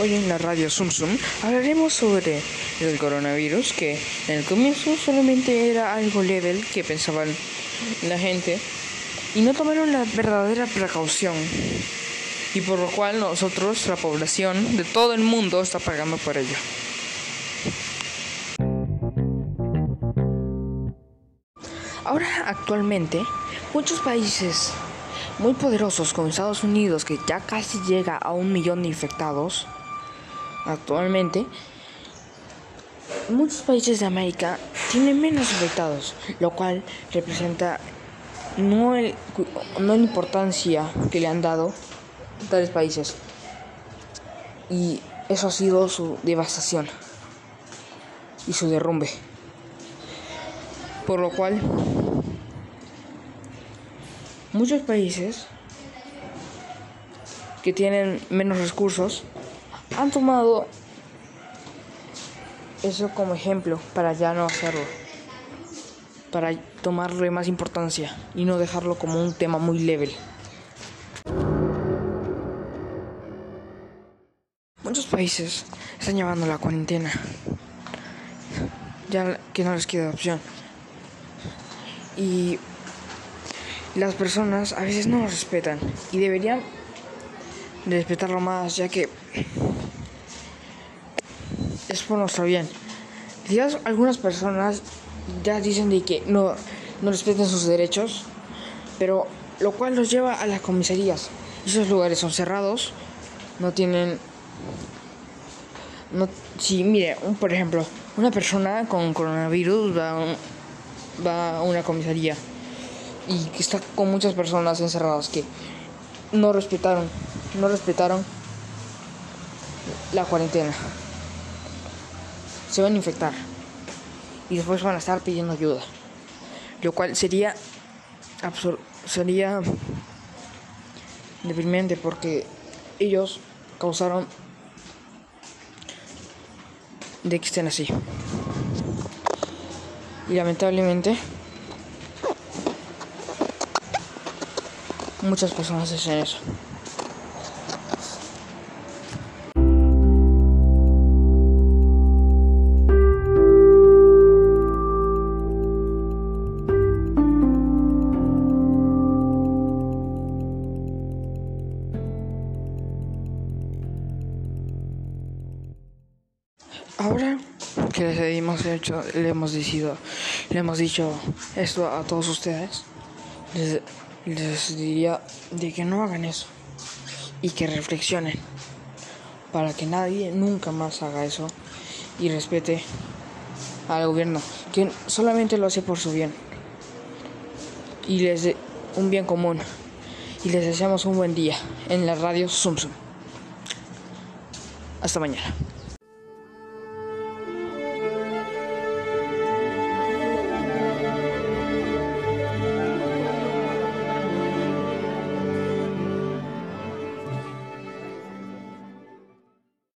Hoy en la radio Zoom Zoom hablaremos sobre el coronavirus que en el comienzo solamente era algo level que pensaban la gente y no tomaron la verdadera precaución y por lo cual nosotros, la población de todo el mundo, está pagando por ello. Ahora actualmente muchos países muy poderosos como Estados Unidos que ya casi llega a un millón de infectados actualmente muchos países de América tienen menos infectados lo cual representa no, el, no la importancia que le han dado tales países. Y eso ha sido su devastación y su derrumbe. Por lo cual muchos países que tienen menos recursos han tomado eso como ejemplo para ya no hacerlo, para tomarle más importancia y no dejarlo como un tema muy level. Muchos países están llevando la cuarentena, ya que no les queda opción. Y las personas a veces no lo respetan y deberían respetarlo más ya que es por nuestro bien. Quizás algunas personas ya dicen de que no, no respetan sus derechos, pero lo cual los lleva a las comisarías. Esos lugares son cerrados, no tienen... No, si, mire, por ejemplo, una persona con coronavirus va a, va a una comisaría y que está con muchas personas encerradas que no respetaron, no respetaron la cuarentena. Se van a infectar y después van a estar pidiendo ayuda, lo cual sería sería deprimente porque ellos causaron de que estén así. Y lamentablemente muchas personas hacen eso. Ahora que les hemos hecho, le hemos dicho, le hemos dicho esto a todos ustedes, les, les diría de que no hagan eso y que reflexionen para que nadie nunca más haga eso y respete al gobierno, que solamente lo hace por su bien y les dé un bien común. Y les deseamos un buen día en la radio Zoom Zoom. Hasta mañana.